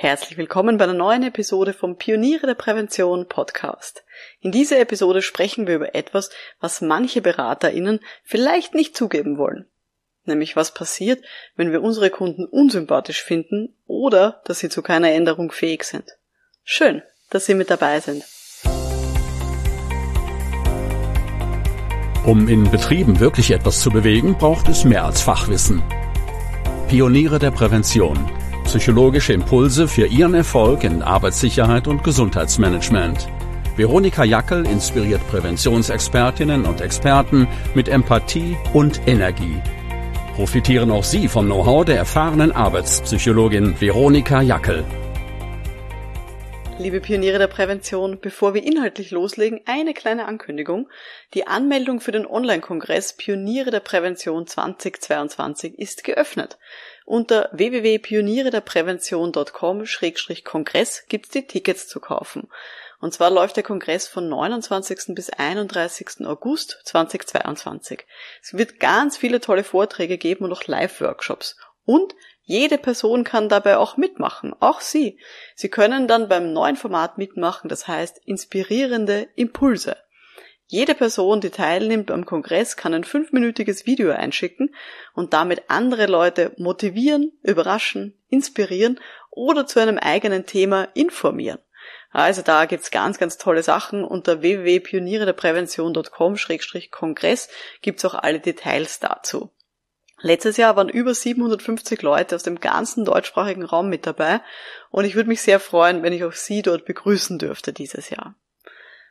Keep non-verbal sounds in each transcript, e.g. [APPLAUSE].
Herzlich willkommen bei einer neuen Episode vom Pioniere der Prävention Podcast. In dieser Episode sprechen wir über etwas, was manche BeraterInnen vielleicht nicht zugeben wollen. Nämlich was passiert, wenn wir unsere Kunden unsympathisch finden oder dass sie zu keiner Änderung fähig sind. Schön, dass Sie mit dabei sind. Um in Betrieben wirklich etwas zu bewegen, braucht es mehr als Fachwissen. Pioniere der Prävention Psychologische Impulse für Ihren Erfolg in Arbeitssicherheit und Gesundheitsmanagement. Veronika Jackel inspiriert Präventionsexpertinnen und Experten mit Empathie und Energie. Profitieren auch Sie vom Know-how der erfahrenen Arbeitspsychologin Veronika Jackel. Liebe Pioniere der Prävention, bevor wir inhaltlich loslegen, eine kleine Ankündigung. Die Anmeldung für den Online-Kongress Pioniere der Prävention 2022 ist geöffnet. Unter www.pionierederprävention.com-kongress gibt's die Tickets zu kaufen. Und zwar läuft der Kongress von 29. bis 31. August 2022. Es wird ganz viele tolle Vorträge geben und auch Live-Workshops. Und jede Person kann dabei auch mitmachen, auch Sie. Sie können dann beim neuen Format mitmachen, das heißt inspirierende Impulse. Jede Person, die teilnimmt am Kongress, kann ein fünfminütiges Video einschicken und damit andere Leute motivieren, überraschen, inspirieren oder zu einem eigenen Thema informieren. Also da gibt's ganz, ganz tolle Sachen. Unter www.pionierederprävention.com-kongress gibt's auch alle Details dazu. Letztes Jahr waren über 750 Leute aus dem ganzen deutschsprachigen Raum mit dabei und ich würde mich sehr freuen, wenn ich auch Sie dort begrüßen dürfte dieses Jahr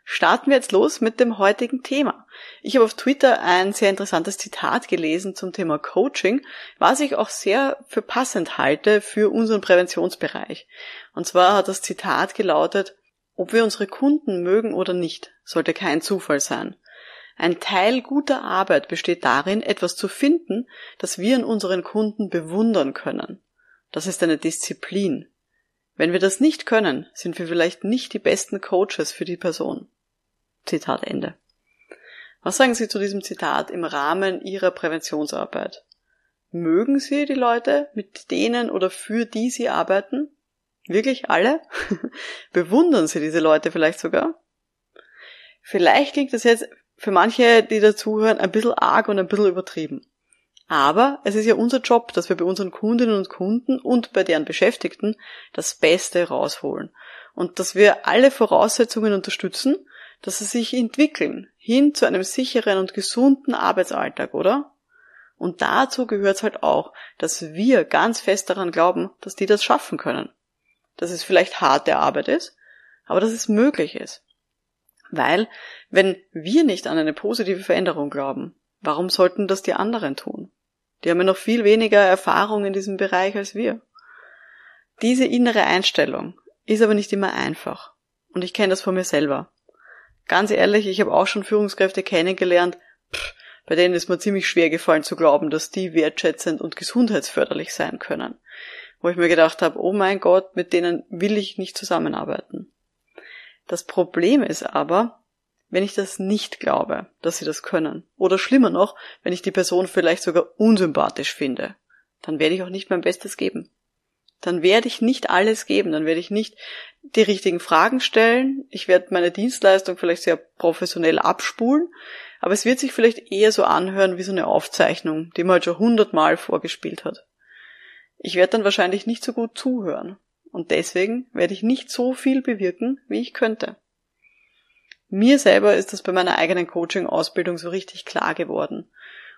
starten wir jetzt los mit dem heutigen Thema. Ich habe auf Twitter ein sehr interessantes Zitat gelesen zum Thema Coaching, was ich auch sehr für passend halte für unseren Präventionsbereich. Und zwar hat das Zitat gelautet, ob wir unsere Kunden mögen oder nicht, sollte kein Zufall sein. Ein Teil guter Arbeit besteht darin, etwas zu finden, das wir in unseren Kunden bewundern können. Das ist eine Disziplin. Wenn wir das nicht können, sind wir vielleicht nicht die besten Coaches für die Person. Zitat Ende. Was sagen Sie zu diesem Zitat im Rahmen Ihrer Präventionsarbeit? Mögen Sie die Leute, mit denen oder für die Sie arbeiten? Wirklich alle? [LAUGHS] Bewundern Sie diese Leute vielleicht sogar? Vielleicht klingt das jetzt für manche, die dazuhören, ein bisschen arg und ein bisschen übertrieben. Aber es ist ja unser Job, dass wir bei unseren Kundinnen und Kunden und bei deren Beschäftigten das Beste rausholen. Und dass wir alle Voraussetzungen unterstützen, dass sie sich entwickeln hin zu einem sicheren und gesunden Arbeitsalltag, oder? Und dazu gehört es halt auch, dass wir ganz fest daran glauben, dass die das schaffen können. Dass es vielleicht harte Arbeit ist, aber dass es möglich ist. Weil, wenn wir nicht an eine positive Veränderung glauben, warum sollten das die anderen tun? Die haben ja noch viel weniger Erfahrung in diesem Bereich als wir. Diese innere Einstellung ist aber nicht immer einfach. Und ich kenne das von mir selber. Ganz ehrlich, ich habe auch schon Führungskräfte kennengelernt, pff, bei denen ist mir ziemlich schwer gefallen zu glauben, dass die wertschätzend und gesundheitsförderlich sein können. Wo ich mir gedacht habe, oh mein Gott, mit denen will ich nicht zusammenarbeiten. Das Problem ist aber, wenn ich das nicht glaube, dass sie das können. Oder schlimmer noch, wenn ich die Person vielleicht sogar unsympathisch finde. Dann werde ich auch nicht mein Bestes geben dann werde ich nicht alles geben, dann werde ich nicht die richtigen Fragen stellen, ich werde meine Dienstleistung vielleicht sehr professionell abspulen, aber es wird sich vielleicht eher so anhören wie so eine Aufzeichnung, die man halt schon hundertmal vorgespielt hat. Ich werde dann wahrscheinlich nicht so gut zuhören und deswegen werde ich nicht so viel bewirken, wie ich könnte. Mir selber ist das bei meiner eigenen Coaching-Ausbildung so richtig klar geworden.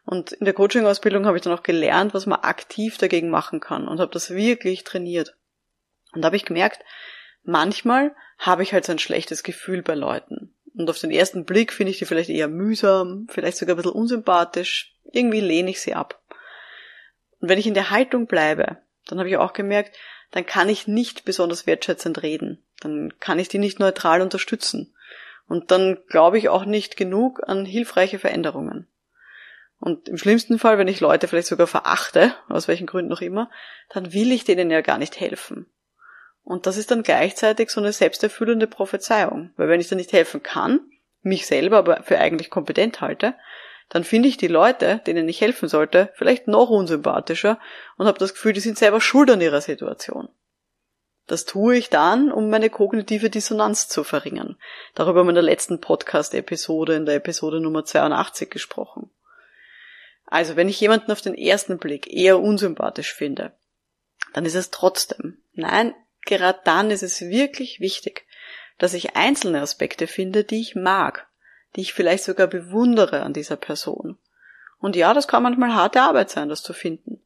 Und in der Coaching-Ausbildung habe ich dann auch gelernt, was man aktiv dagegen machen kann und habe das wirklich trainiert. Und da habe ich gemerkt, manchmal habe ich halt so ein schlechtes Gefühl bei Leuten. Und auf den ersten Blick finde ich die vielleicht eher mühsam, vielleicht sogar ein bisschen unsympathisch. Irgendwie lehne ich sie ab. Und wenn ich in der Haltung bleibe, dann habe ich auch gemerkt, dann kann ich nicht besonders wertschätzend reden. Dann kann ich die nicht neutral unterstützen. Und dann glaube ich auch nicht genug an hilfreiche Veränderungen. Und im schlimmsten Fall, wenn ich Leute vielleicht sogar verachte, aus welchen Gründen auch immer, dann will ich denen ja gar nicht helfen. Und das ist dann gleichzeitig so eine selbsterfüllende Prophezeiung. Weil wenn ich dann nicht helfen kann, mich selber aber für eigentlich kompetent halte, dann finde ich die Leute, denen ich helfen sollte, vielleicht noch unsympathischer und habe das Gefühl, die sind selber schuld an ihrer Situation. Das tue ich dann, um meine kognitive Dissonanz zu verringern. Darüber haben wir in der letzten Podcast-Episode, in der Episode Nummer 82 gesprochen. Also, wenn ich jemanden auf den ersten Blick eher unsympathisch finde, dann ist es trotzdem, nein, gerade dann ist es wirklich wichtig, dass ich einzelne Aspekte finde, die ich mag, die ich vielleicht sogar bewundere an dieser Person. Und ja, das kann manchmal harte Arbeit sein, das zu finden.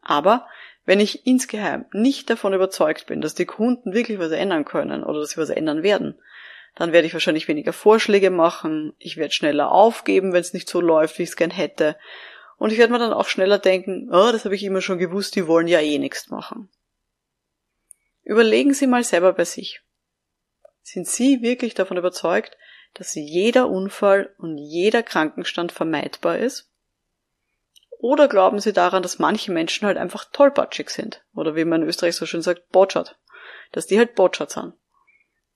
Aber wenn ich insgeheim nicht davon überzeugt bin, dass die Kunden wirklich was ändern können oder dass sie was ändern werden, dann werde ich wahrscheinlich weniger Vorschläge machen, ich werde schneller aufgeben, wenn es nicht so läuft, wie ich es gern hätte. Und ich werde mir dann auch schneller denken, oh, das habe ich immer schon gewusst, die wollen ja eh nichts machen. Überlegen Sie mal selber bei sich. Sind Sie wirklich davon überzeugt, dass jeder Unfall und jeder Krankenstand vermeidbar ist? Oder glauben Sie daran, dass manche Menschen halt einfach tollpatschig sind? Oder wie man in Österreich so schön sagt, botschert. Dass die halt botschert sind.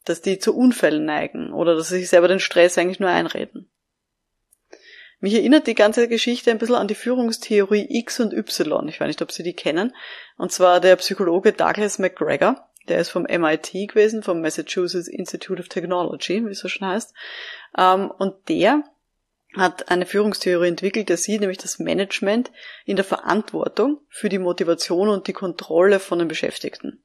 Dass die zu Unfällen neigen. Oder dass sie sich selber den Stress eigentlich nur einreden. Mich erinnert die ganze Geschichte ein bisschen an die Führungstheorie X und Y. Ich weiß nicht, ob Sie die kennen. Und zwar der Psychologe Douglas McGregor. Der ist vom MIT gewesen, vom Massachusetts Institute of Technology, wie es so schon heißt. Ähm, und der hat eine Führungstheorie entwickelt, der sieht nämlich das Management in der Verantwortung für die Motivation und die Kontrolle von den Beschäftigten.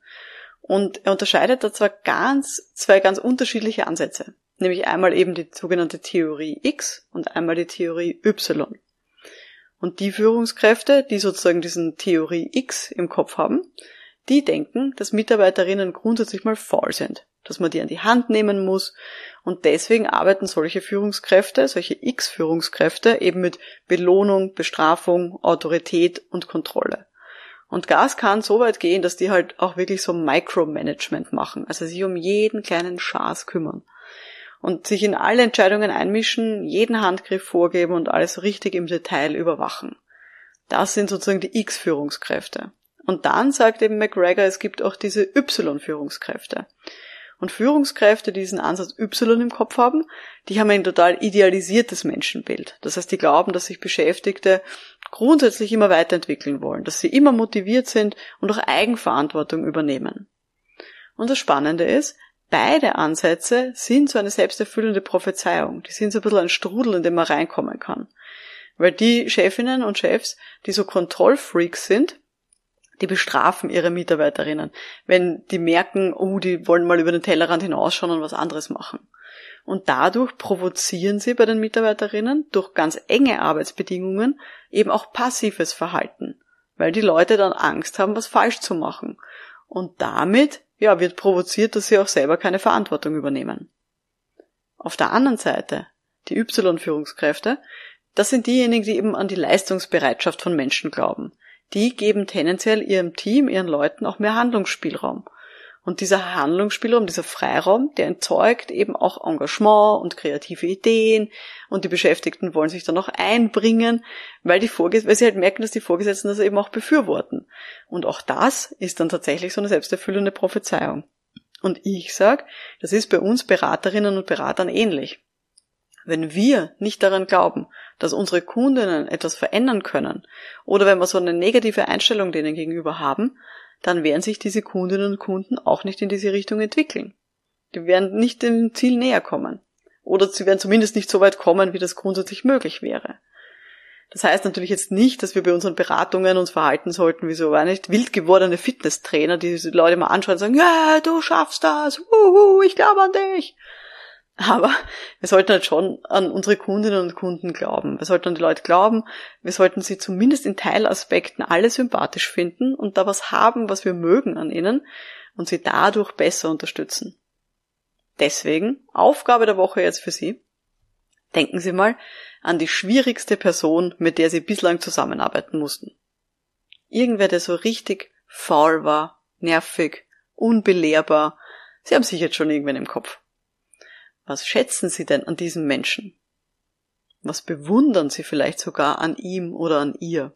Und er unterscheidet da zwar ganz, zwei ganz unterschiedliche Ansätze. Nämlich einmal eben die sogenannte Theorie X und einmal die Theorie Y. Und die Führungskräfte, die sozusagen diesen Theorie X im Kopf haben, die denken, dass Mitarbeiterinnen grundsätzlich mal faul sind dass man die an die Hand nehmen muss. Und deswegen arbeiten solche Führungskräfte, solche X-Führungskräfte eben mit Belohnung, Bestrafung, Autorität und Kontrolle. Und Gas kann so weit gehen, dass die halt auch wirklich so Micromanagement machen, also sich um jeden kleinen Schaß kümmern und sich in alle Entscheidungen einmischen, jeden Handgriff vorgeben und alles richtig im Detail überwachen. Das sind sozusagen die X-Führungskräfte. Und dann sagt eben McGregor, es gibt auch diese Y-Führungskräfte. Und Führungskräfte, die diesen Ansatz Y im Kopf haben, die haben ein total idealisiertes Menschenbild. Das heißt, die glauben, dass sich Beschäftigte grundsätzlich immer weiterentwickeln wollen, dass sie immer motiviert sind und auch Eigenverantwortung übernehmen. Und das Spannende ist, beide Ansätze sind so eine selbsterfüllende Prophezeiung. Die sind so ein bisschen ein Strudel, in dem man reinkommen kann. Weil die Chefinnen und Chefs, die so Kontrollfreaks sind, die bestrafen ihre Mitarbeiterinnen, wenn die merken, oh, die wollen mal über den Tellerrand hinausschauen und was anderes machen. Und dadurch provozieren sie bei den Mitarbeiterinnen durch ganz enge Arbeitsbedingungen eben auch passives Verhalten, weil die Leute dann Angst haben, was falsch zu machen. Und damit, ja, wird provoziert, dass sie auch selber keine Verantwortung übernehmen. Auf der anderen Seite, die Y-Führungskräfte, das sind diejenigen, die eben an die Leistungsbereitschaft von Menschen glauben die geben tendenziell ihrem Team, ihren Leuten auch mehr Handlungsspielraum. Und dieser Handlungsspielraum, dieser Freiraum, der entzeugt eben auch Engagement und kreative Ideen und die Beschäftigten wollen sich dann auch einbringen, weil, die Vorges weil sie halt merken, dass die Vorgesetzten das eben auch befürworten. Und auch das ist dann tatsächlich so eine selbsterfüllende Prophezeiung. Und ich sag, das ist bei uns Beraterinnen und Beratern ähnlich. Wenn wir nicht daran glauben, dass unsere Kundinnen etwas verändern können, oder wenn wir so eine negative Einstellung denen gegenüber haben, dann werden sich diese Kundinnen und Kunden auch nicht in diese Richtung entwickeln. Die werden nicht dem Ziel näher kommen. Oder sie werden zumindest nicht so weit kommen, wie das grundsätzlich möglich wäre. Das heißt natürlich jetzt nicht, dass wir bei unseren Beratungen uns verhalten sollten wie so, war nicht, wild gewordene Fitnesstrainer, die die Leute mal anschauen und sagen, ja, du schaffst das, uhu, ich glaube an dich. Aber wir sollten halt schon an unsere Kundinnen und Kunden glauben. Wir sollten an die Leute glauben. Wir sollten sie zumindest in Teilaspekten alle sympathisch finden und da was haben, was wir mögen an ihnen und sie dadurch besser unterstützen. Deswegen Aufgabe der Woche jetzt für Sie. Denken Sie mal an die schwierigste Person, mit der Sie bislang zusammenarbeiten mussten. Irgendwer, der so richtig faul war, nervig, unbelehrbar. Sie haben sich jetzt schon irgendwen im Kopf. Was schätzen Sie denn an diesem Menschen? Was bewundern Sie vielleicht sogar an ihm oder an ihr?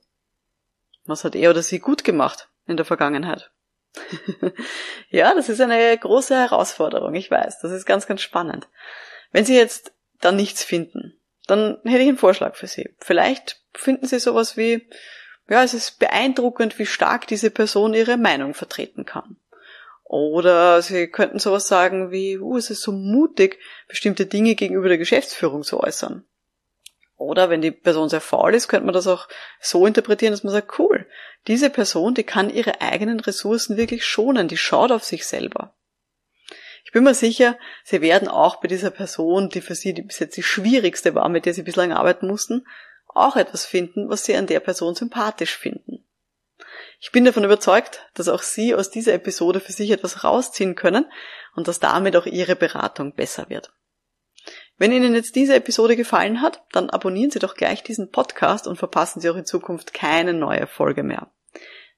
Was hat er oder sie gut gemacht in der Vergangenheit? [LAUGHS] ja, das ist eine große Herausforderung, ich weiß. Das ist ganz, ganz spannend. Wenn Sie jetzt da nichts finden, dann hätte ich einen Vorschlag für Sie. Vielleicht finden Sie sowas wie, ja, es ist beeindruckend, wie stark diese Person ihre Meinung vertreten kann. Oder Sie könnten sowas sagen wie, uh, es ist so mutig, bestimmte Dinge gegenüber der Geschäftsführung zu äußern. Oder wenn die Person sehr faul ist, könnte man das auch so interpretieren, dass man sagt, cool, diese Person, die kann ihre eigenen Ressourcen wirklich schonen, die schaut auf sich selber. Ich bin mir sicher, Sie werden auch bei dieser Person, die für Sie bis jetzt die schwierigste war, mit der Sie bislang arbeiten mussten, auch etwas finden, was Sie an der Person sympathisch finden. Ich bin davon überzeugt, dass auch Sie aus dieser Episode für sich etwas rausziehen können und dass damit auch Ihre Beratung besser wird. Wenn Ihnen jetzt diese Episode gefallen hat, dann abonnieren Sie doch gleich diesen Podcast und verpassen Sie auch in Zukunft keine neue Folge mehr.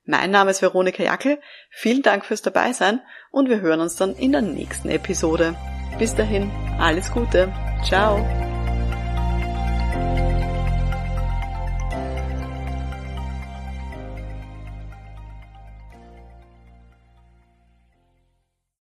Mein Name ist Veronika Jackel, vielen Dank fürs Dabeisein und wir hören uns dann in der nächsten Episode. Bis dahin, alles Gute, ciao!